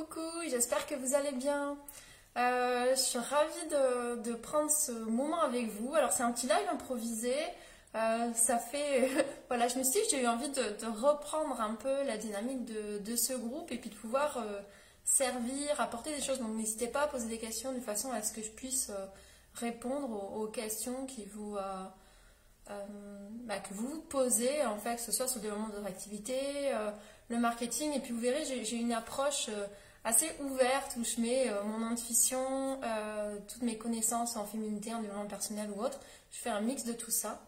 Coucou, j'espère que vous allez bien. Euh, je suis ravie de, prendre ce moment avec vous. Alors c'est un petit live improvisé. Euh, ça fait, voilà, je me suis dit j'ai eu envie de, reprendre un peu la dynamique de, ce groupe et puis de pouvoir euh, servir, apporter des choses. Donc n'hésitez pas à poser des questions de façon à ce que je puisse répondre aux, questions qui vous, bah, que vous posez, en fait, que ce soit sur le développement de votre activité, le marketing. Et puis vous verrez, j'ai une approche assez ouverte où je mets euh, mon intuition, euh, toutes mes connaissances en féminité, en développement personnel ou autre. Je fais un mix de tout ça.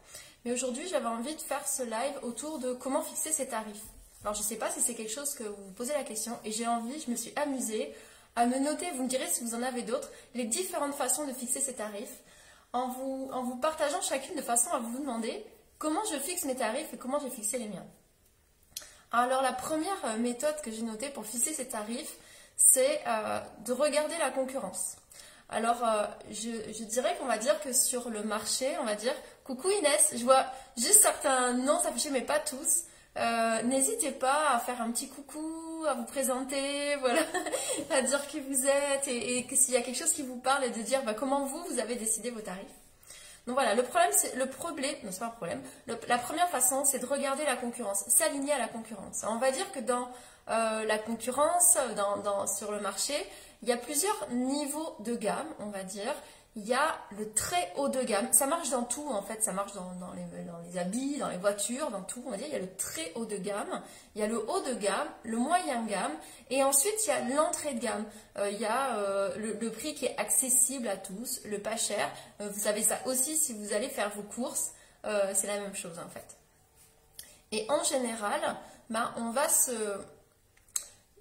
Mais aujourd'hui, j'avais envie de faire ce live autour de comment fixer ses tarifs. Alors, je ne sais pas si c'est quelque chose que vous vous posez la question et j'ai envie, je me suis amusée à me noter, vous me direz si vous en avez d'autres, les différentes façons de fixer ses tarifs en vous, en vous partageant chacune de façon à vous demander comment je fixe mes tarifs et comment j'ai fixé les miens. Alors la première euh, méthode que j'ai notée pour fixer ces tarifs, c'est euh, de regarder la concurrence. Alors euh, je, dirais qu'on va dire que sur le marché, on va dire coucou Inès, je vois juste certains noms s'afficher mais pas tous. N'hésitez pas à faire un petit coucou, à vous présenter, voilà, à dire qui vous êtes et, s'il y a quelque chose qui vous parle et de dire bah, comment vous, vous avez décidé vos tarifs. Donc voilà, le problème, c'est le problème, non c'est pas un problème. la première façon, c'est de regarder la concurrence, s'aligner à la concurrence. on va dire que dans euh, la concurrence, dans, sur le marché, il y a plusieurs niveaux de gamme, on va dire il y a le très haut de gamme. Ça marche dans tout, en fait. Ça marche dans, les, habits, dans les voitures, dans tout. On va dire, il y a le très haut de gamme, il y a le haut de gamme, le moyen gamme, et ensuite, il y a l'entrée de gamme. Euh, il y a euh, le, prix qui est accessible à tous, le pas cher. Vous savez ça aussi si vous allez faire vos courses. c'est la même chose, en fait. Et en général, ben, on va se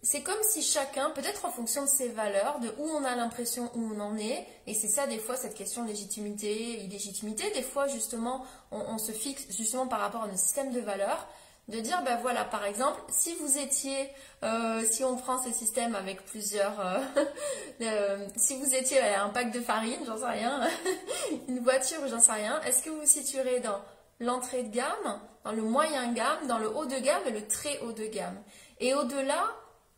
c'est comme si chacun, peut-être en fonction de ses valeurs, de où on a l'impression où on en est, et c'est ça des fois cette question de légitimité, illégitimité, des fois justement on, se fixe justement par rapport à nos systèmes de valeurs, de dire ben voilà par exemple si vous étiez, euh, si on prend ces systèmes avec plusieurs, euh, euh, si vous étiez un pack de farine, j'en sais rien, une voiture, j'en sais rien, est-ce que vous vous situerez dans l'entrée de gamme, dans le moyen gamme, dans le haut de gamme et le très haut de gamme? Et au-delà,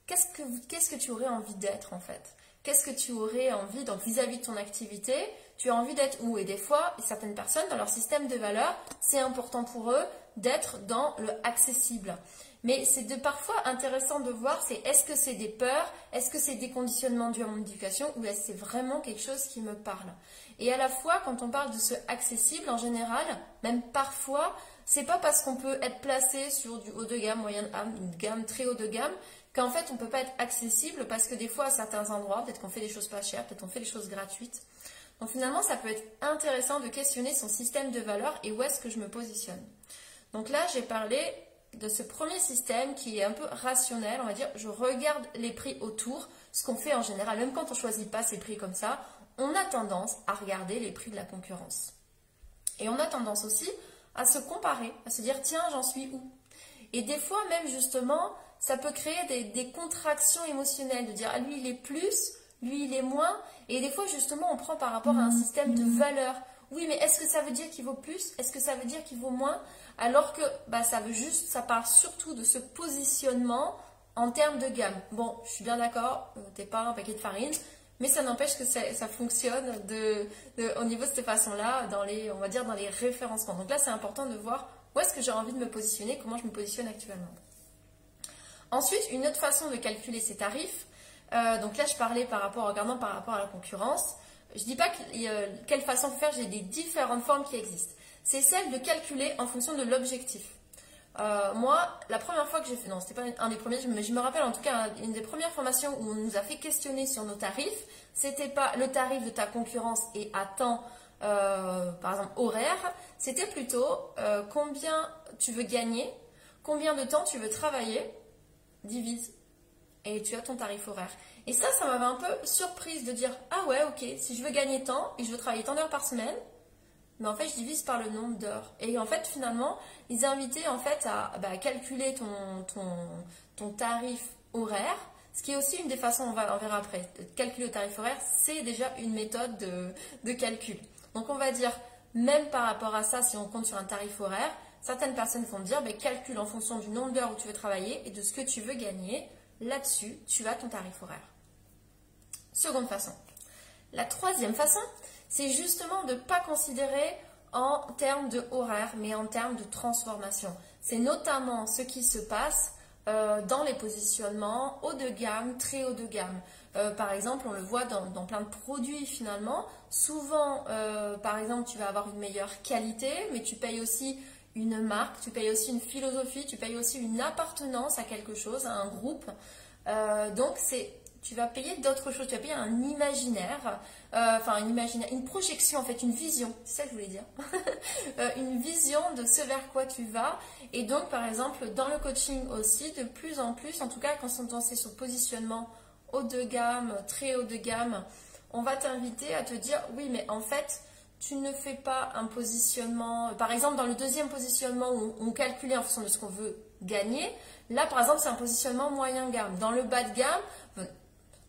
qu'est-ce que, tu aurais envie d'être en fait? Qu'est-ce que tu aurais envie, donc vis-à-vis de ton activité, tu as envie d'être où? Et des fois, certaines personnes, dans leur système de valeurs, c'est important pour eux d'être dans le accessible. Mais c'est parfois intéressant de voir, c'est est-ce que c'est des peurs, est-ce que c'est des conditionnements dus à mon éducation, ou est-ce que c'est vraiment quelque chose qui me parle? Et à la fois, quand on parle de ce accessible, en général, même parfois, c'est pas parce qu'on peut être placé sur du haut de gamme, moyen de gamme, une gamme très haut de gamme, qu'en fait on ne peut pas être accessible parce que des fois à certains endroits, peut-être qu'on fait des choses pas chères, peut-être qu'on fait des choses gratuites. Donc finalement, ça peut être intéressant de questionner son système de valeurs et où est-ce que je me positionne. Donc là, j'ai parlé de ce premier système qui est un peu rationnel, on va dire, je regarde les prix autour, ce qu'on fait en général, même quand on ne choisit pas ces prix comme ça, on a tendance à regarder les prix de la concurrence. Et on a tendance aussi à se comparer, à se dire, tiens, j'en suis où? Et des fois même justement, ça peut créer des, contractions émotionnelles, de dire ah, lui il est plus, lui il est moins. Et des fois justement on prend par rapport à un mhm. système de mhm. valeurs. Oui, mais est-ce que ça veut dire qu'il vaut plus? Est-ce que ça veut dire qu'il vaut moins? Alors que bah, ça veut juste, ça parle surtout de ce positionnement en termes de gamme. Bon, je suis bien d'accord, euh, t'es pas un paquet de farine, mais ça n'empêche que ça, fonctionne de, au niveau de cette façon-là, dans les, on va dire dans les référencements. Donc là, c'est important de voir où est-ce que j'ai envie de me positionner, comment je me positionne actuellement. Ensuite, une autre façon de calculer ces tarifs, euh, donc là je parlais par rapport, regardant par rapport à la concurrence, je ne dis pas quelle façon de faire, j'ai des différentes formes qui existent. C'est celle de calculer en fonction de l'objectif. Euh, moi, la première fois que j'ai fait, non, c'était pas un des premiers, mais je me rappelle en tout cas une des premières formations où on nous a fait questionner sur nos tarifs. C'était pas le tarif de ta concurrence et à temps, euh, par exemple horaire. C'était plutôt combien tu veux gagner, combien de temps tu veux travailler divise et tu as ton tarif horaire. Et ça, ça m'avait un peu surprise de dire ah ouais, ok, si je veux gagner tant et je veux travailler tant d'heures par semaine, mais en fait, je divise par le nombre d'heures. Et en fait, finalement, ils invitaient en fait à bah, calculer ton, ton, ton tarif horaire. Ce qui est aussi une des façons, on, va, on verra après, de calculer le tarif horaire, c'est déjà une méthode de, de calcul. Donc on va dire, même par rapport à ça, si on compte sur un tarif horaire, Certaines personnes vont dire, ben, calcule en fonction du nombre d'heures où tu veux travailler et de ce que tu veux gagner. là-dessus, tu as ton tarif horaire. Seconde façon. La troisième façon, c'est justement de ne pas considérer en termes de horaire, mais en termes de transformation. C'est notamment ce qui se passe euh, dans les positionnements haut de gamme, très haut de gamme. Euh, par exemple, on le voit dans, plein de produits finalement. Souvent, euh, par exemple, tu vas avoir une meilleure qualité, mais tu payes aussi une marque, tu payes aussi une philosophie, tu payes aussi une appartenance à quelque chose, à un groupe. donc, c'est tu vas payer d'autres choses, tu vas payer un imaginaire, enfin une imaginaire, une projection en fait, une vision, c'est ça que je voulais dire, une vision de ce vers quoi tu vas. Et donc par exemple dans le coaching aussi, de plus en plus, en tout cas quand on est sur positionnement haut de gamme, très haut de gamme, on va t'inviter à te dire oui, mais en fait, tu ne fais pas un positionnement. Par exemple, dans le deuxième positionnement où on calculait en fonction de ce qu'on veut gagner, là par exemple, c'est un positionnement moyen gamme. Dans le bas de gamme,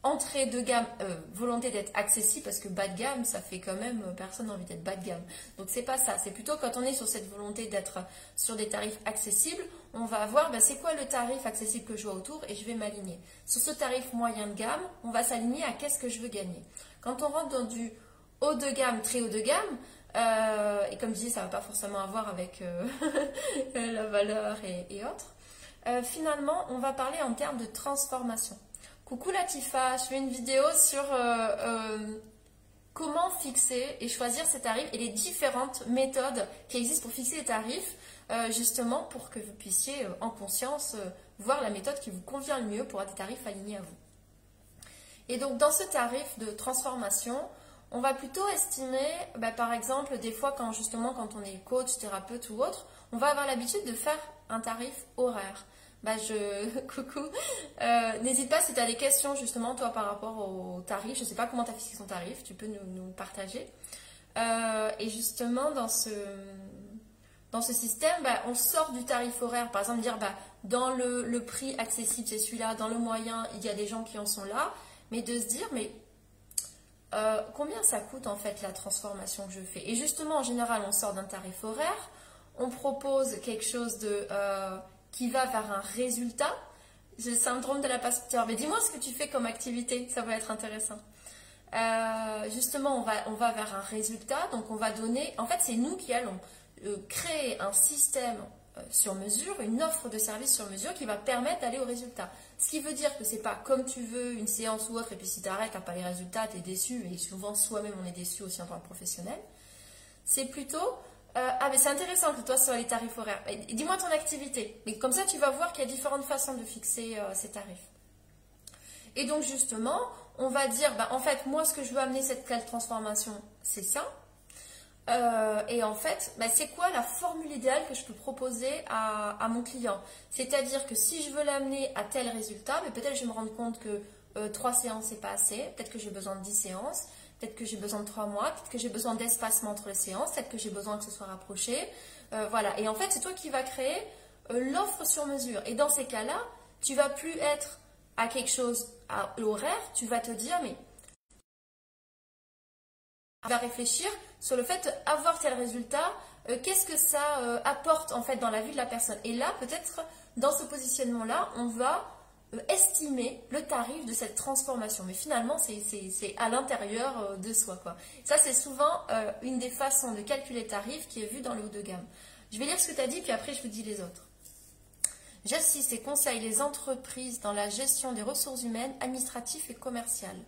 entrée de gamme, euh, volonté d'être accessible, parce que bas de gamme, ça fait quand même, euh, personne n'a envie d'être bas de gamme. Donc c'est pas ça, c'est plutôt quand on est sur cette volonté d'être sur des tarifs accessibles, on va voir ben, c'est quoi le tarif accessible que je vois autour et je vais m'aligner. Sur ce tarif moyen de gamme, on va s'aligner à qu'est-ce que je veux gagner. Quand on rentre dans du de gamme, très haut de gamme, euh, et comme je disais, ça ne va pas forcément avoir avec la valeur et, autres, finalement, on va parler en termes de transformation. Coucou Latifa, je fais une vidéo sur euh, euh, comment fixer et choisir ses tarifs et les différentes méthodes qui existent pour fixer les tarifs, euh, justement pour que vous puissiez en conscience voir la méthode qui vous convient le mieux pour avoir des tarifs alignés à vous. Et donc dans ce tarif de transformation, on va plutôt estimer, bah, par exemple, des fois quand justement quand on est coach, thérapeute ou autre, on va avoir l'habitude de faire un tarif horaire bah je coucou. Euh, n'hésite pas si tu as des questions justement toi par rapport au tarif. Je ne sais pas comment tu as fixé ton tarif, tu peux nous, partager. Euh, et justement dans ce dans ce système, bah, on sort du tarif horaire. Par exemple, dire bah, dans le, prix accessible, c'est celui-là, dans le moyen, il y a des gens qui en sont là. Mais de se dire, mais euh, combien ça coûte en fait la transformation que je fais? Et justement, en général, on sort d'un tarif horaire, on propose quelque chose de qui va vers un résultat. J'ai le syndrome de la pasteur. Mais dis-moi ce que tu fais comme activité, ça va être intéressant. Euh, justement, on va, on va vers un résultat, donc on va donner. En fait, c'est nous qui allons euh, créer un système euh, sur mesure, une offre de service sur mesure qui va permettre d'aller au résultat. Ce qui veut dire que c'est pas comme tu veux une séance ou autre, et puis si tu arrêtes, tu pas les résultats, tu es déçu, et souvent soi-même on est déçu aussi en tant que professionnel. C'est plutôt euh, ah, mais c'est intéressant que toi sur les tarifs horaires. Dis-moi ton activité. Mais comme ça, tu vas voir qu'il y a différentes façons de fixer euh, ces tarifs. Et donc, justement, on va dire, bah, en fait, moi, ce que je veux amener cette telle transformation, c'est ça. Euh, et en fait, bah, c'est quoi la formule idéale que je peux proposer à, mon client? C'est-à-dire que si je veux l'amener à tel résultat, mais peut-être je vais me rendre compte que 3 séances, c'est pas assez. Peut-être que j'ai besoin de 10 séances. Peut-être que j'ai besoin de trois mois, peut-être que j'ai besoin d'espacement entre les séances, peut-être que j'ai besoin que ce soit rapproché. Euh, voilà. Et en fait, c'est toi qui vas créer euh, l'offre sur mesure. Et dans ces cas-là, tu vas plus être à quelque chose à l'horaire, tu vas te dire, mais tu vas réfléchir sur le fait d'avoir tel résultat, euh, qu'est-ce que ça apporte en fait dans la vie de la personne. Et là, peut-être dans ce positionnement-là, on va euh, estimer le tarif de cette transformation. Mais finalement, c'est à l'intérieur euh, de soi. Quoi. Ça, c'est souvent euh, une des façons de calculer le tarif qui est vue dans le haut de gamme. Je vais lire ce que tu as dit, puis après, je vous dis les autres. J'assiste et conseille les entreprises dans la gestion des ressources humaines, administratives et commerciales.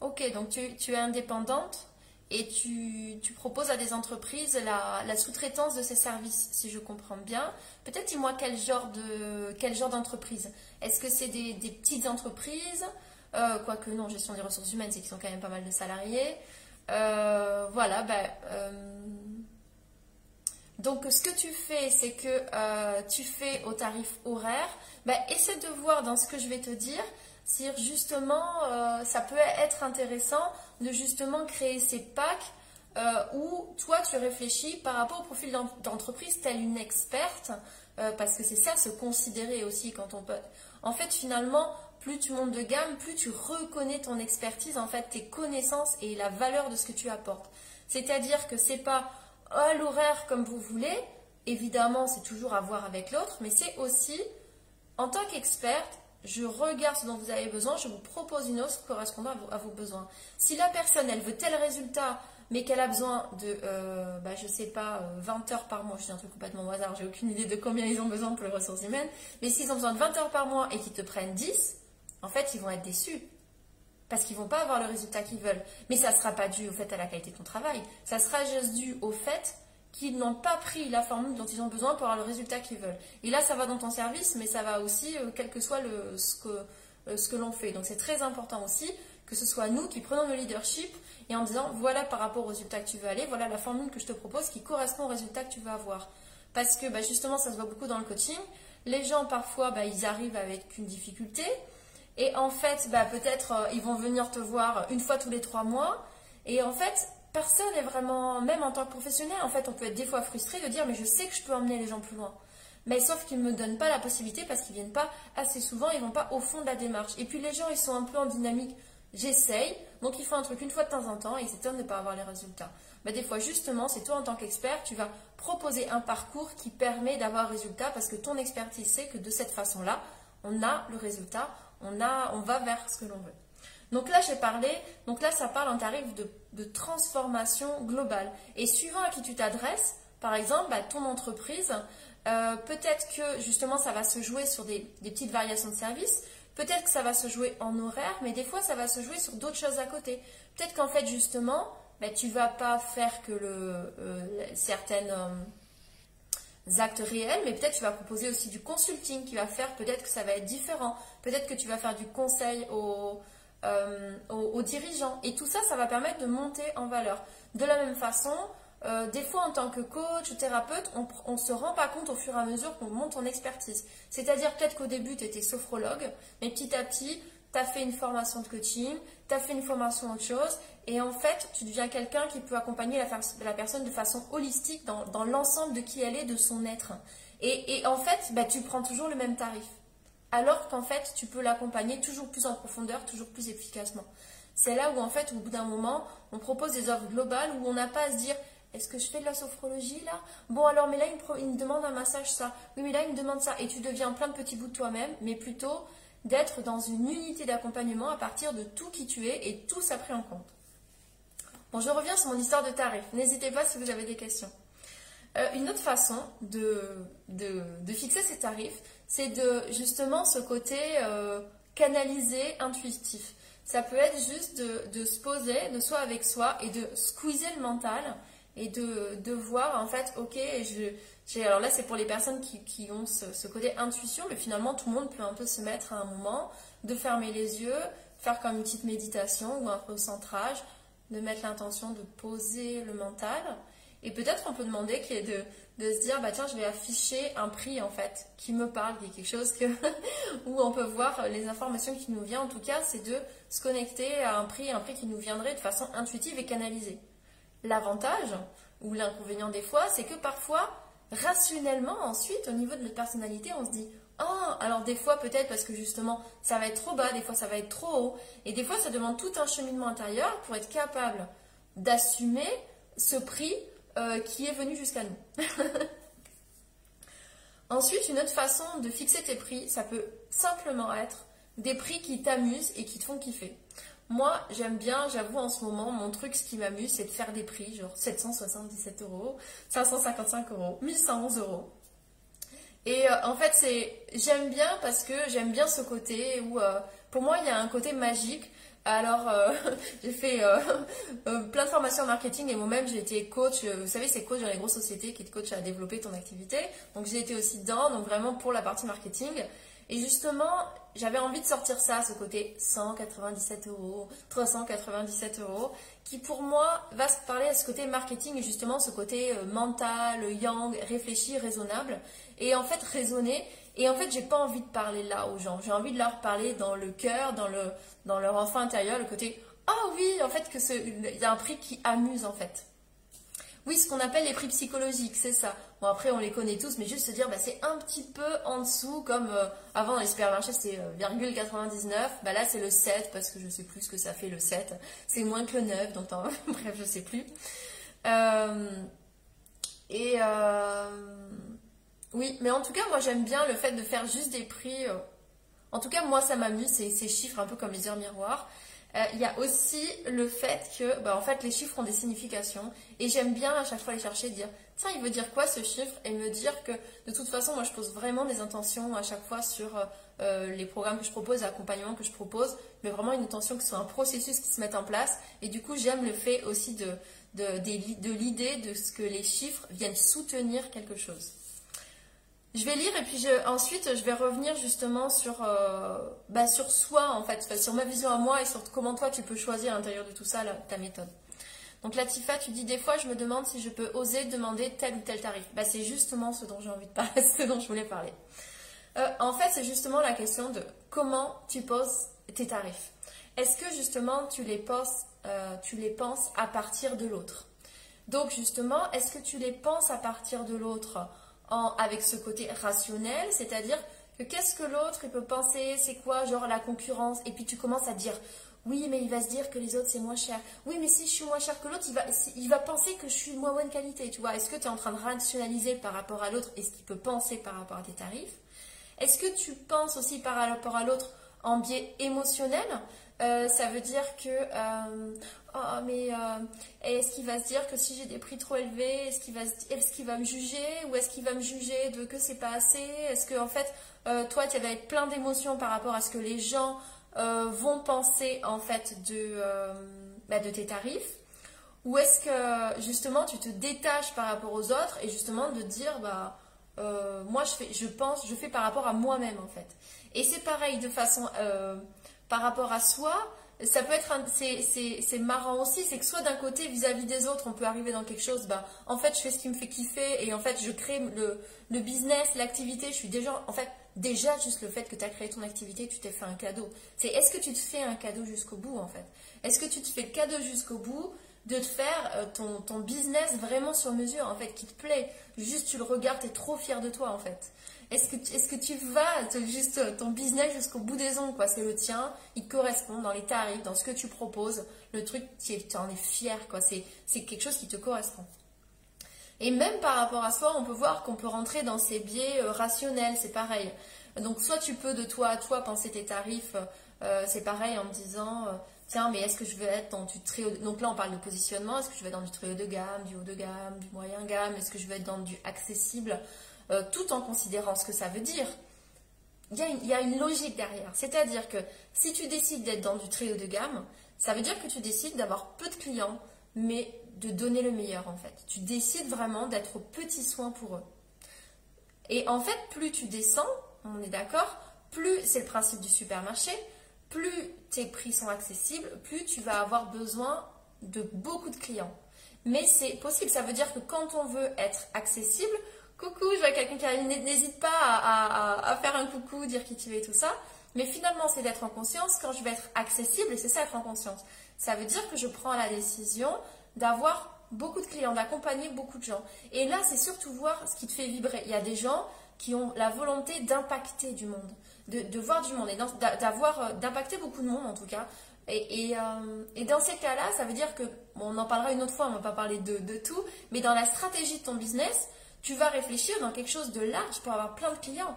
Ok, donc tu, es indépendante et tu, proposes à des entreprises la, sous-traitance de ces services, si je comprends bien. Peut-être dis-moi quel genre de quel genre d'entreprise. Est-ce que c'est des, petites entreprises? Euh, Quoique non, gestion des ressources humaines, c'est qu'ils ont quand même pas mal de salariés. Euh, voilà, ben, euh, donc ce que tu fais, c'est que tu fais au tarif horaire. Ben, essaie de voir dans ce que je vais te dire si justement ça peut être intéressant de justement créer ces packs euh, où toi tu réfléchis par rapport au profil d'entreprise telle une experte, euh, parce que c'est ça se considérer aussi quand on peut. En fait, finalement, plus tu montes de gamme, plus tu reconnais ton expertise, en fait, tes connaissances et la valeur de ce que tu apportes. C'est-à-dire que c'est pas à l'horaire comme vous voulez, évidemment, c'est toujours à voir avec l'autre, mais c'est aussi En tant qu'experte, je regarde ce dont vous avez besoin, je vous propose une offre correspondant à vos, besoins. Si la personne, elle veut tel résultat, mais qu'elle a besoin de, euh, bah, je sais pas, 20 euh, heures par mois, je dis un truc complètement au hasard, j'ai aucune idée de combien ils ont besoin pour les ressources humaines, mais s'ils ont besoin de 20 heures par mois et qu'ils te prennent 10, en fait, ils vont être déçus. Parce qu'ils vont pas avoir le résultat qu'ils veulent. Mais ça ne sera pas dû au fait à la qualité de ton travail. Ça sera juste dû au fait qu'ils n'ont pas pris la formule dont ils ont besoin pour avoir le résultat qu'ils veulent. Et là, ça va dans ton service, mais ça va aussi, euh, quel que soit le, ce que, ce que l'on fait. Donc c'est très important aussi que ce soit nous qui prenons le leadership et en disant voilà par rapport au résultat que tu veux aller, voilà la formule que je te propose qui correspond au résultat que tu veux avoir. Parce que bah, justement, ça se voit beaucoup dans le coaching. Les gens, parfois, bah, ils arrivent avec une difficulté. Et en fait, bah, peut-être euh, ils vont venir te voir une fois tous les trois mois. Et en fait, personne n'est vraiment, même en tant que professionnel, en fait, on peut être des fois frustré de dire mais je sais que je peux emmener les gens plus loin. Mais sauf qu'ils ne me donnent pas la possibilité parce qu'ils viennent pas assez souvent, ils vont pas au fond de la démarche. Et puis les gens, ils sont un peu en dynamique j'essaye, donc il faut un truc une fois de temps en temps et c'est de ne pas avoir les résultats. Mais des fois, justement, c'est toi en tant qu'expert, tu vas proposer un parcours qui permet d'avoir un résultat parce que ton expertise sait que de cette façon-là, on a le résultat, on va vers ce que l'on veut. Donc là, j'ai parlé, donc là, ça parle en tarif de, transformation globale. Et suivant à qui tu t'adresses, par exemple, bah, ton entreprise, euh, peut-être que justement, ça va se jouer sur des, petites variations de services. Peut-être que ça va se jouer en horaire, mais des fois, ça va se jouer sur d'autres choses à côté. Peut-être qu'en fait, justement, tu bah, tu vas pas faire que le, euh, euh, actes réels, mais peut-être tu vas proposer aussi du consulting qui va faire, peut-être que ça va être différent. Peut-être que tu vas faire du conseil aux, euh, aux, dirigeants. Et tout ça, ça va permettre de monter en valeur. De la même façon, euh, des fois, en tant que coach ou thérapeute, on ne se rend pas compte au fur et à mesure qu'on monte en expertise. C'est-à-dire peut-être qu'au début, tu étais sophrologue, mais petit à petit, tu as fait une formation de coaching, tu as fait une formation autre chose, et en fait, tu deviens quelqu'un qui peut accompagner la, personne de façon holistique dans, l'ensemble de qui elle est, de son être. Et, en fait, bah, tu prends toujours le même tarif. Alors qu'en fait, tu peux l'accompagner toujours plus en profondeur, toujours plus efficacement. C'est là où en fait, au bout d'un moment, on propose des offres globales où on n'a pas à se dire est-ce que je fais de la sophrologie là? Bon alors, mais là, il me, demande un massage ça. Oui, mais là, il me demande ça. Et tu deviens plein de petits bouts de toi-même, mais plutôt d'être dans une unité d'accompagnement à partir de tout qui tu es et tout ça pris en compte. Bon, je reviens sur mon histoire de tarif. N'hésitez pas si vous avez des questions. Euh, une autre façon de, de, fixer ces tarifs, c'est de justement ce côté euh, canalisé, intuitif. Ça peut être juste de, de, se poser, de soi avec soi et de squeezer le mental et de, voir en fait, ok, je, alors là c'est pour les personnes qui, ont ce, côté intuition, mais finalement tout le monde peut un peu se mettre à un moment, de fermer les yeux, faire comme une petite méditation ou un recentrage, de mettre l'intention de poser le mental. Et peut-être on peut demander qui est de, de se dire, bah tiens, je vais afficher un prix en fait qui me parle, qui est quelque chose où on peut voir les informations qui nous viennent. En tout cas, c'est de se connecter à un prix, un prix qui nous viendrait de façon intuitive et canalisée. L'avantage ou l'inconvénient des fois, c'est que parfois, rationnellement, ensuite, au niveau de notre personnalité, on se dit Oh, alors des fois peut-être parce que justement ça va être trop bas, des fois ça va être trop haut, et des fois ça demande tout un cheminement intérieur pour être capable d'assumer ce prix euh, qui est venu jusqu'à nous. Ensuite, une autre façon de fixer tes prix, ça peut simplement être des prix qui t'amusent et qui te font kiffer. Moi, j'aime bien, j'avoue, en ce moment, mon truc, ce qui m'amuse, c'est de faire des prix, genre 777 euros, 555 euros, 1111 euros. Et euh, en fait, c'est, j'aime bien parce que j'aime bien ce côté où, euh, pour moi, il y a un côté magique. Alors, euh, j'ai fait plein de formations en marketing et moi-même, j'ai été coach. vous savez, c'est coach dans les grosses sociétés qui te coach à développer ton activité. Donc, j'ai été aussi dedans, donc vraiment pour la partie marketing. Et justement, j'avais envie de sortir ça, ce côté 197 euros, 397 euros, qui pour moi va se parler à ce côté marketing et justement ce côté euh, mental, yang, réfléchi, raisonnable. Et en fait, raisonner. Et en fait, j'ai pas envie de parler là aux gens. J'ai envie de leur parler dans le cœur, dans, le, dans leur enfant intérieur, le côté Ah oui, en fait, que il y a un prix qui amuse en fait. Oui, ce qu'on appelle les prix psychologiques, c'est ça. Bon, après, on les connaît tous, mais juste se dire, bah, c'est un petit peu en dessous, comme euh, avant les supermarchés, c'est euh, 0,99. Bah, là, c'est le 7, parce que je sais plus ce que ça fait le 7. C'est moins que le 9, donc bref, je sais plus. Euh, et, Oui, mais en tout cas, moi j'aime bien le fait de faire juste des prix. euh, En tout cas, moi ça m'amuse, ces, chiffres un peu comme les heures miroirs. Euh, Il y a aussi le fait que, bah, en fait, les chiffres ont des significations et j'aime bien à chaque fois les chercher, dire tiens, il veut dire quoi ce chiffre? Et me dire que de toute façon, moi je pose vraiment des intentions à chaque fois sur euh, les programmes que je propose, l'accompagnement que je propose, mais vraiment une intention ce soit un processus qui se mette en place et du coup, j'aime le fait aussi de l'idée de ce que les chiffres viennent soutenir quelque chose. Je vais lire et puis ensuite je vais revenir justement sur, euh, bah, sur soi en fait, sur ma vision à moi et sur comment toi tu peux choisir à l'intérieur de tout ça ta méthode. Donc Latifa, tu dis des fois je me demande si je peux oser demander tel ou tel tarif. Bah, c'est justement ce dont j'ai envie de parler, ce dont je voulais parler. Euh, en fait c'est justement la question de comment tu poses tes tarifs. Est-ce que justement tu les, euh, tu les penses à partir de l'autre? Donc justement, est-ce que tu les penses à partir de l'autre avec ce côté rationnel, c'est-à-dire que qu'est-ce que l'autre peut penser, c'est quoi, genre la concurrence, et puis tu commences à dire oui mais il va se dire que les autres c'est moins cher, oui mais si je suis moins cher que l'autre, il va, il va penser que je suis moins bonne qualité, tu vois, est-ce que tu es en train de rationaliser par rapport à l'autre et ce qu'il peut penser par rapport à tes tarifs? Est-ce que tu penses aussi par rapport à l'autre en biais émotionnel? Euh, ça veut dire que euh, oh mais euh, est-ce qu'il va se dire que si j'ai des prix trop élevés est-ce qu'il va est-ce qu'il va me juger ou est-ce qu'il va me juger de que c'est pas assez? Est-ce que en fait toi tu vas être plein d'émotions par rapport à ce que les gens vont penser en fait de bah, de tes tarifs? Ou est-ce que justement tu te détaches par rapport aux autres et justement de dire bah moi je fais je pense je fais par rapport à moi-même en fait. Et c'est pareil de façon par rapport à soi ça peut être c'est marrant aussi c'est que soit d'un côté vis-à-vis des autres on peut arriver dans quelque chose bah en fait je fais ce qui me fait kiffer et en fait je crée le, le business l'activité je suis déjà en fait déjà juste le fait que tu as créé ton activité tu t'es fait un cadeau c'est est-ce que tu te fais un cadeau jusqu'au bout en fait? Est-ce que tu te fais le cadeau jusqu'au bout de te faire euh, ton, ton business vraiment sur mesure, en fait, qui te plaît? Juste, tu le regardes, tu es trop fier de toi, en fait. Est-ce que, tu- vas te- juste euh, ton business jusqu'au bout des ongles, quoi? C'est le tien, il correspond dans les tarifs, dans ce que tu proposes. Le truc, tu en es fier, quoi. C'est, quelque chose qui te correspond. Et même par rapport à soi, on peut voir qu'on peut rentrer dans ces biais euh, rationnels, c'est pareil. Donc soit tu peux de toi à toi penser tes tarifs, euh, c'est pareil en me disant, tiens, mais est-ce que je veux être dans du très haut... Donc là, on parle de positionnement, est-ce que je vais être dans du très haut de gamme, du haut de gamme, du moyen gamme, est-ce que je veux être dans du accessible, euh, tout en considérant ce que ça veut dire. Il y, a une, logique derrière. C'est-à-dire que si tu décides d'être dans du très haut de gamme, ça veut dire que tu décides d'avoir peu de clients, mais de donner le meilleur en fait. Tu décides vraiment d'être au petit soin pour eux. Et en fait, plus tu descends, on est d'accord, plus c'est le principe du supermarché, plus tes prix sont accessibles, plus tu vas avoir besoin de beaucoup de clients. Mais c'est possible, ça veut dire que quand on veut être accessible, coucou, je vois quelqu'un qui a- n'hésite pas à, faire un coucou, dire qui tu es et tout ça. Mais finalement, c'est d'être en conscience quand je vais être accessible, et c'est ça être en conscience. Ça veut dire que je prends la décision d'avoir beaucoup de clients, d'accompagner beaucoup de gens. Et là, c'est surtout voir ce qui te fait vibrer. Il y a des gens qui ont la volonté d'impacter du monde, de, voir du monde, et d'avoir, euh, d'impacter beaucoup de monde en tout cas. Et, euh, dans ces cas-là, ça veut dire que, on en parlera une autre fois, on ne va pas parler de tout, mais dans la stratégie de ton business, tu vas réfléchir dans quelque chose de large pour avoir plein de clients.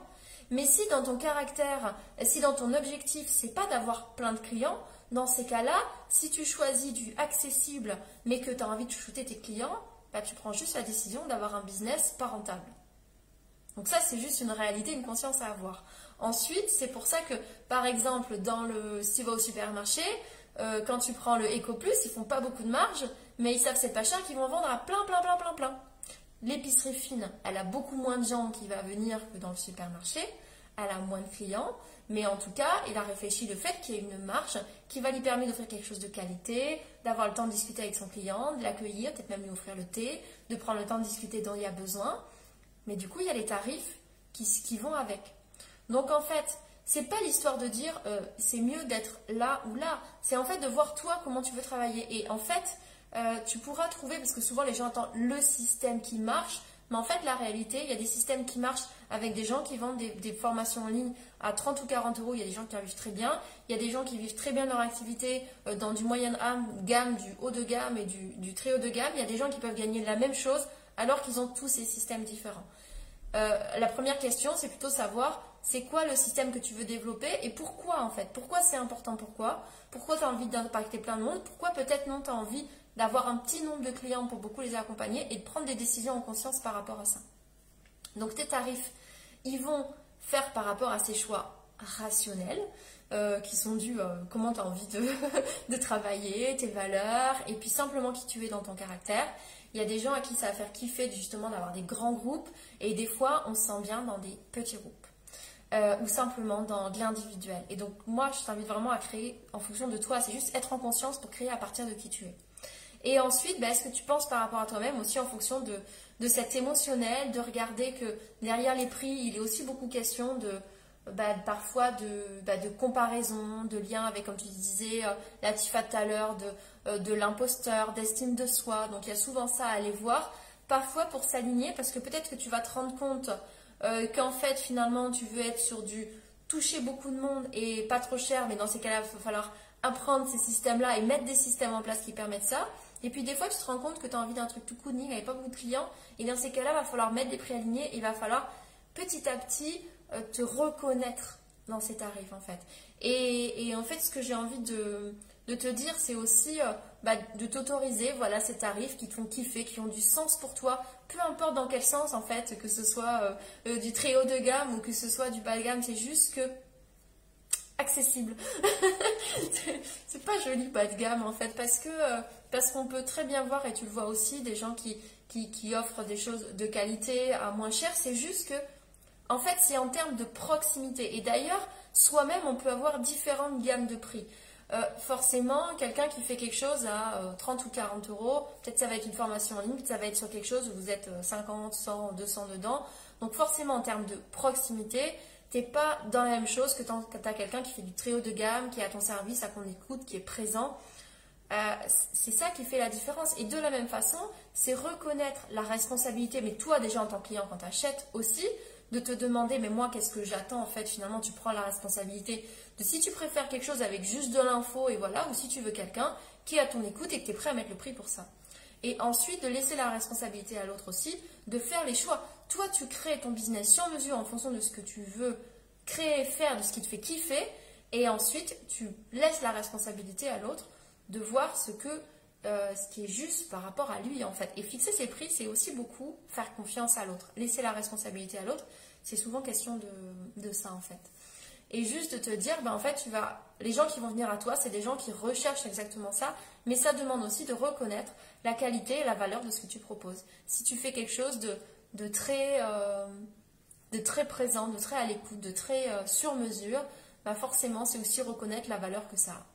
Mais si dans ton caractère, si dans ton objectif, c'est pas d'avoir plein de clients, dans ces cas-là, si tu choisis du accessible, mais que tu as envie de chouchouter tes clients, bah, tu prends juste la décision d'avoir un business pas rentable. Donc ça, c'est juste une réalité, une conscience à avoir. Ensuite, c'est pour ça que, par exemple, dans le, si tu vas au supermarché, euh, quand tu prends le Eco Plus, ils font pas beaucoup de marge, mais ils savent que c'est pas cher qu'ils vont vendre à plein, plein, plein, plein, plein. L'épicerie fine, elle a beaucoup moins de gens qui va venir que dans le supermarché, elle a moins de clients, mais en tout cas, il a réfléchi le fait qu'il y ait une marge qui va lui permettre d'offrir quelque chose de qualité, d'avoir le temps de discuter avec son client, de l'accueillir, peut-être même lui offrir le thé, de prendre le temps de discuter dont il y a besoin. Mais du coup, il y a les tarifs qui, vont avec. Donc en fait, c'est pas l'histoire de dire euh, c'est mieux d'être là ou là. C'est en fait de voir toi comment tu veux travailler. Et en fait, euh, tu pourras trouver, parce que souvent les gens attendent le système qui marche, mais en fait, la réalité, il y a des systèmes qui marchent avec des gens qui vendent des, formations en ligne à 30 ou 40 euros. Il y a des gens qui en vivent très bien. Il y a des gens qui vivent très bien leur activité euh, dans du moyen gamme, du haut de gamme et du, du très haut de gamme. Il y a des gens qui peuvent gagner la même chose alors qu'ils ont tous ces systèmes différents. euh, la première question, c'est plutôt savoir c'est quoi le système que tu veux développer et pourquoi en fait? Pourquoi c'est important Pourquoi Pourquoi tu as envie d'impacter plein de monde? Pourquoi peut-être non, tu as envie d'avoir un petit nombre de clients pour beaucoup les accompagner et de prendre des décisions en conscience par rapport à ça. Donc tes tarifs, ils vont faire par rapport à ces choix rationnels. Euh, qui sont dus à euh, comment tu as envie de, travailler, tes valeurs, et puis simplement qui tu es dans ton caractère. Il y a des gens à qui ça va faire kiffer justement d'avoir des grands groupes, et des fois on se sent bien dans des petits groupes. Euh, ou simplement dans de l'individuel. Et donc moi, je t'invite vraiment à créer en fonction de toi. C'est juste être en conscience pour créer à partir de qui tu es. Et ensuite, bah, est-ce que tu penses par rapport à toi-même aussi en fonction de, de cet émotionnel, de regarder que derrière les prix, il est aussi beaucoup question de bah, parfois de, bah, de comparaison, de lien avec, comme tu disais, euh, la Tifa tout à l'heure, de, euh, de l'imposteur, d'estime de soi. Donc il y a souvent ça à aller voir. Parfois pour s'aligner, parce que peut-être que tu vas te rendre compte euh, qu'en fait finalement tu veux être sur du toucher beaucoup de monde et pas trop cher, mais dans ces cas-là, il va falloir apprendre ces systèmes-là et mettre des systèmes en place qui permettent ça. Et puis des fois, tu te rends compte que tu as envie d'un truc tout cool, il n'y avait pas beaucoup de clients. Et dans ces cas-là, il va falloir mettre des prix alignés il va falloir petit à petit euh, te reconnaître dans ces tarifs en fait. Et, en fait, ce que j'ai envie de, te dire, c'est aussi euh, bah, de t'autoriser voilà, ces tarifs qui te font kiffer, qui ont du sens pour toi, peu importe dans quel sens en fait, que ce soit euh, du très haut de gamme ou que ce soit du bas de gamme, c'est juste que accessible. c'est pas joli bas de gamme en fait, parce que parce qu'on peut très bien voir, et tu le vois aussi, des gens qui, qui, offrent des choses de qualité à moins cher. C'est juste que, en fait, c'est en termes de proximité. Et d'ailleurs, soi-même, on peut avoir différentes gammes de prix. Euh, forcément, quelqu'un qui fait quelque chose à 30 euh, ou 40 euros, peut-être ça va être une formation en ligne, peut-être ça va être sur quelque chose où vous êtes 50, 100, 200 dedans. Donc forcément, en termes de proximité, t'es pas dans la même chose que tu as quelqu'un qui fait du très haut de gamme, qui est à ton service, à ton écoute, qui est présent. Euh, c'est ça qui fait la différence. Et de la même façon, c'est reconnaître la responsabilité, mais toi déjà en tant que client quand tu achètes aussi, de te demander, mais moi qu'est-ce que j'attends en fait Finalement, tu prends la responsabilité de si tu préfères quelque chose avec juste de l'info et voilà, ou si tu veux quelqu'un qui est à ton écoute et que tu es prêt à mettre le prix pour ça. Et ensuite, de laisser la responsabilité à l'autre aussi, de faire les choix. Toi, tu crées ton business sur mesure en fonction de ce que tu veux créer, faire, de ce qui te fait kiffer, et ensuite, tu laisses la responsabilité à l'autre de voir ce que euh, ce qui est juste par rapport à lui en fait. Et fixer ses prix, c'est aussi beaucoup faire confiance à l'autre. Laisser la responsabilité à l'autre, c'est souvent question de, ça en fait. Et juste de te dire, ben, en fait, tu vas, les gens qui vont venir à toi, c'est des gens qui recherchent exactement ça, mais ça demande aussi de reconnaître la qualité et la valeur de ce que tu proposes. Si tu fais quelque chose de, très, euh, de très présent, de très à l'écoute, de très euh, sur mesure, ben, forcément, c'est aussi reconnaître la valeur que ça a.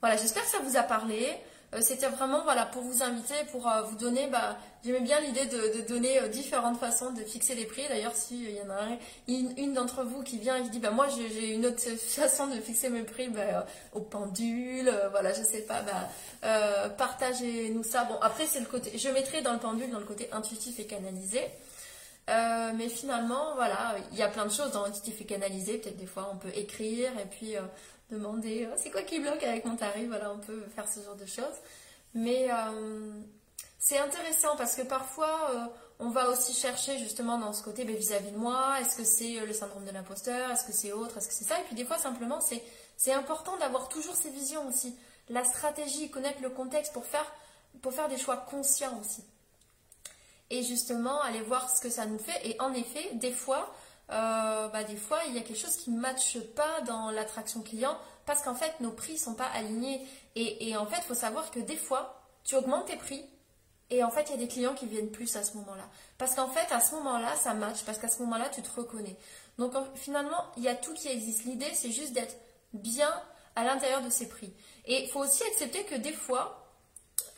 Voilà, j'espère que ça vous a parlé. Euh, c'était vraiment voilà, pour vous inviter, pour euh, vous donner, bah, j'aimais bien l'idée de, donner euh, différentes façons de fixer les prix. D'ailleurs, s'il y en a une, d'entre vous qui vient et qui dit, bah, moi j'ai une autre façon de fixer mes prix bah, au pendule, voilà, je sais pas, bah, partagez-nous ça. Bon, après, c'est le côté, je mettrai dans le pendule, dans le côté intuitif et canalisé. mais finalement, voilà, il y a plein de choses dans intuitif et canalisé. Peut-être des fois, on peut écrire et puis demander oh, c'est quoi qui bloque avec mon tarif, voilà, on peut faire ce genre de choses. Mais euh, c'est intéressant parce que parfois euh, on va aussi chercher justement dans ce côté ben, vis-à-vis de moi, est-ce que c'est euh, le syndrome de l'imposteur, est-ce que c'est autre, est-ce que c'est ça, et puis des fois simplement c'est, c'est important d'avoir toujours ces visions aussi, la stratégie, connaître le contexte pour faire, pour faire des choix conscients aussi. Et justement aller voir ce que ça nous fait, et en effet, des fois, euh, bah, des fois, il y a quelque chose qui ne matche pas dans l'attraction client parce qu'en fait, nos prix ne sont pas alignés. Et, en fait, il faut savoir que des fois, tu augmentes tes prix et en fait, il y a des clients qui viennent plus à ce moment-là. Parce qu'en fait, à ce moment-là, ça match parce qu'à ce moment-là, tu te reconnais. Donc finalement, il y a tout qui existe. L'idée, c'est juste d'être bien à l'intérieur de ces prix. Et il faut aussi accepter que des fois,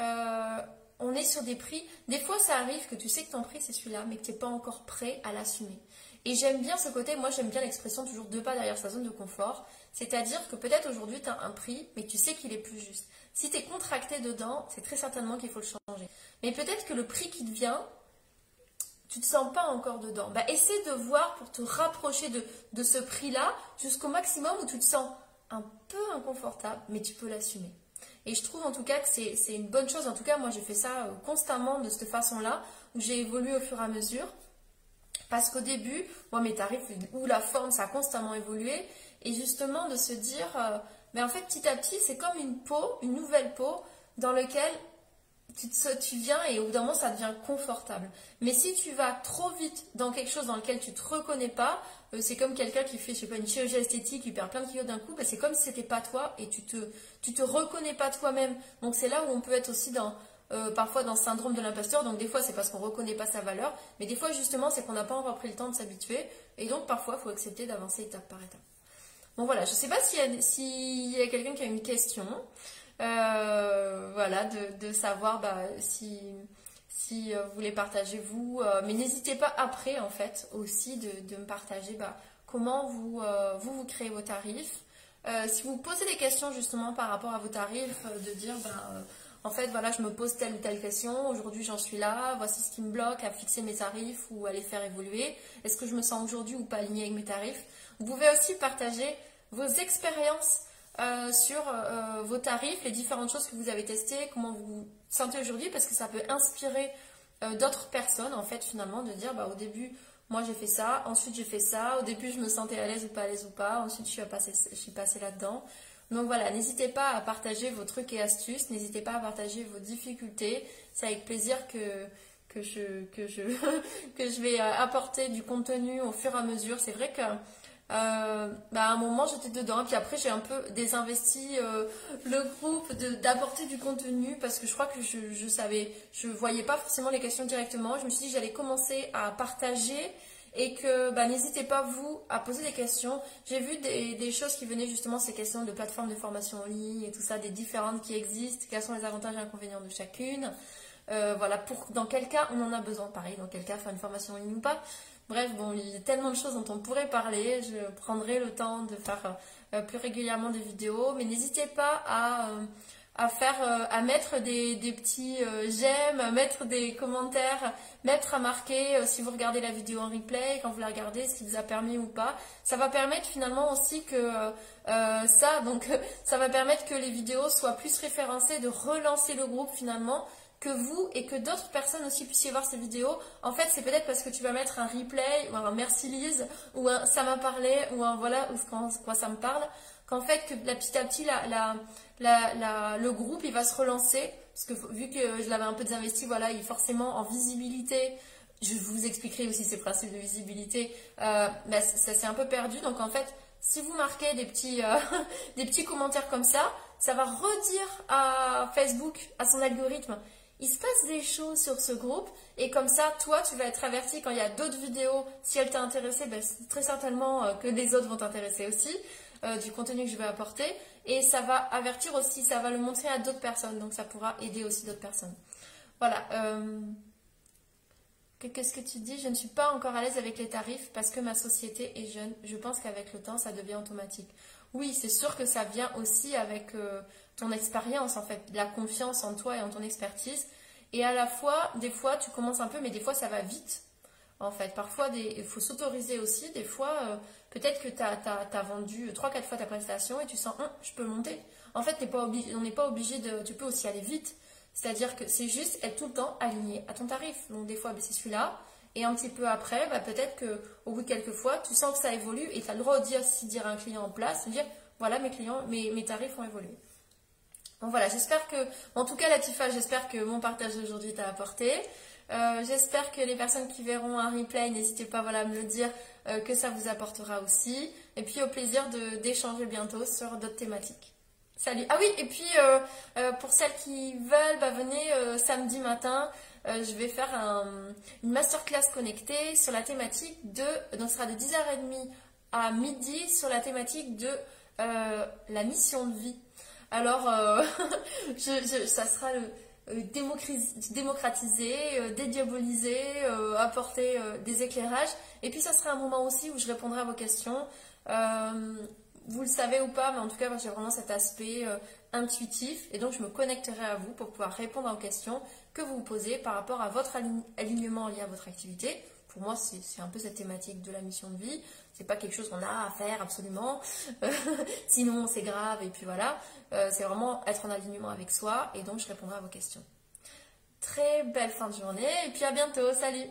euh, on est sur des prix. Des fois, ça arrive que tu sais que ton prix, c'est celui-là, mais que tu n'es pas encore prêt à l'assumer. Et j'aime bien ce côté, moi j'aime bien l'expression toujours deux pas derrière sa zone de confort. C'est-à-dire que peut-être aujourd'hui tu as un prix, mais tu sais qu'il est plus juste. Si tu es contracté dedans, c'est très certainement qu'il faut le changer. Mais peut-être que le prix qui te vient, tu ne te sens pas encore dedans. Bah, essaie de voir pour te rapprocher de, de ce prix-là jusqu'au maximum où tu te sens un peu inconfortable, mais tu peux l'assumer. Et je trouve en tout cas que c'est une bonne chose. En tout cas, moi, j'ai fait ça euh, constamment de cette façon-là, où j'ai évolué au fur et à mesure. Parce qu'au début, moi, mes tarifs ou la forme, ça a constamment évolué. Et justement, de se dire, euh, mais en fait, petit à petit, c'est comme une peau, une nouvelle peau, dans laquelle tu, tu, viens et au bout d'un moment, ça devient confortable. Mais si tu vas trop vite dans quelque chose dans lequel tu ne te reconnais pas, euh, c'est comme quelqu'un qui fait, je sais pas, une chirurgie esthétique, qui perd plein de kilos d'un coup, bah, c'est comme si c'était pas toi et tu te, te reconnais pas toi-même. Donc c'est là où on peut être aussi dans, euh, parfois dans le syndrome de l'imposteur. Donc des fois c'est parce qu'on reconnaît pas sa valeur, mais des fois justement c'est qu'on n'a pas encore pris le temps de s'habituer. Et donc parfois il faut accepter d'avancer étape par étape. Bon voilà, je sais pas s'il y a, quelqu'un qui a une question. Euh, voilà, de, savoir bah, si, si vous voulez partager vous. mais n'hésitez pas après en fait aussi de, me partager bah, comment vous, vous, vous créez vos tarifs. si vous posez des questions justement par rapport à vos tarifs, de dire bah, en fait, voilà, je me pose telle ou telle question, aujourd'hui j'en suis là, voici ce qui me bloque à fixer mes tarifs ou à les faire évoluer. Est-ce que je me sens aujourd'hui ou pas alignée avec mes tarifs? Vous pouvez aussi partager vos expériences euh, sur euh, vos tarifs, les différentes choses que vous avez testées, comment vous vous sentez aujourd'hui, parce que ça peut inspirer euh, d'autres personnes, en fait, finalement, de dire, bah, au début, moi j'ai fait ça, ensuite j'ai fait ça, au début je me sentais à l'aise ou pas à l'aise ou pas, ensuite je suis passée, je suis passée là-dedans. Donc voilà, n'hésitez pas à partager vos trucs et astuces, n'hésitez pas à partager vos difficultés. C'est avec plaisir que, je, vais euh, apporter du contenu au fur et à mesure. C'est vrai que euh, bah, un moment j'étais dedans, puis après j'ai un peu désinvesti euh, le groupe d'apporter du contenu parce que je crois que je, je savais, je voyais pas forcément les questions directement. Je me suis dit j'allais commencer à partager et que bah, n'hésitez pas vous à poser des questions. J'ai vu des, choses qui venaient justement ces questions de plateformes de formation en ligne et tout ça, des différentes qui existent, quels sont les avantages et inconvénients de chacune? Euh, voilà, pour dans quel cas on en a besoin, pareil, dans quel cas faire une formation en ligne ou pas. Bref, bon, il y a tellement de choses dont on pourrait parler. Je prendrai le temps de faire euh, plus régulièrement des vidéos, mais n'hésitez pas à euh, à faire, euh, à mettre des, petits euh, j'aime, à mettre des commentaires, mettre à marquer euh, si vous regardez la vidéo en replay, quand vous la regardez, ce qui vous a permis ou pas. Ça va permettre finalement aussi que ça, donc ça va permettre que les vidéos soient plus référencées, de relancer le groupe finalement, que vous et que d'autres personnes aussi puissiez voir ces vidéos. En fait, c'est peut-être parce que tu vas mettre un replay ou un merci Lise ou un ça m'a parlé ou un voilà ou quoi ça me parle qu'en fait, que petit à petit, le groupe, il va se relancer. Parce que vu que je l'avais un peu désinvesti, voilà, il est forcément en visibilité. Je vous expliquerai aussi ces principes de visibilité. Euh, bah, ça s'est un peu perdu. Donc en fait, si vous marquez des petits, euh, des petits commentaires comme ça, ça va redire à Facebook, à son algorithme, il se passe des choses sur ce groupe et comme ça, toi, tu vas être averti quand il y a d'autres vidéos. Si elle t'a intéressé, ben, très certainement euh, que les autres vont t'intéresser aussi. Euh, du contenu que je vais apporter. Et ça va avertir aussi, ça va le montrer à d'autres personnes. Donc ça pourra aider aussi d'autres personnes. Voilà. Euh, qu'est-ce que tu dis? Je ne suis pas encore à l'aise avec les tarifs parce que ma société est jeune. Je pense qu'avec le temps, ça devient automatique. Oui, c'est sûr que ça vient aussi avec euh, ton expérience, en fait, la confiance en toi et en ton expertise. Et à la fois, des fois, tu commences un peu, mais des fois, ça va vite. En fait, parfois, il faut s'autoriser aussi. Des fois, Peut-être que tu as, vendu 3-4 fois ta prestation et tu sens, hum, je peux monter. En fait, pas on n'est pas obligé de. Tu peux aussi aller vite. C'est-à-dire que c'est juste être tout le temps aligné à ton tarif. Donc, des fois, ben, c'est celui-là. Et un petit peu après, ben, peut-être qu'au bout de quelques fois, tu sens que ça évolue et tu as le droit de dire, si dire à un client en place, de dire, voilà, mes clients, mes, mes tarifs ont évolué. Donc voilà, j'espère que, en tout cas, Latifa, j'espère que mon partage d'aujourd'hui t'a apporté. Euh, j'espère que les personnes qui verront un replay, n'hésitez pas voilà, à me le dire, euh, que ça vous apportera aussi. Et puis au plaisir d'échanger bientôt sur d'autres thématiques. Salut. Ah oui, et puis euh, pour celles qui veulent, bah, venez samedi matin. je vais faire une masterclass connectée sur la thématique de, donc ce sera de 10h30 à midi sur la thématique de la mission de vie. Alors, ça sera le, euh, démocratiser, euh, dédiaboliser, euh, apporter des éclairages. Et puis ça sera un moment aussi où je répondrai à vos questions. vous le savez ou pas, mais en tout cas, j'ai vraiment cet aspect intuitif. Et donc, je me connecterai à vous pour pouvoir répondre aux questions que vous vous posez par rapport à votre alignement lié à votre activité. Pour moi, c'est un peu cette thématique de la mission de vie. C'est pas quelque chose qu'on a à faire absolument. Sinon, c'est grave et puis voilà. Euh, c'est vraiment être en alignement avec soi et donc je répondrai à vos questions. Très belle fin de journée et puis à bientôt. Salut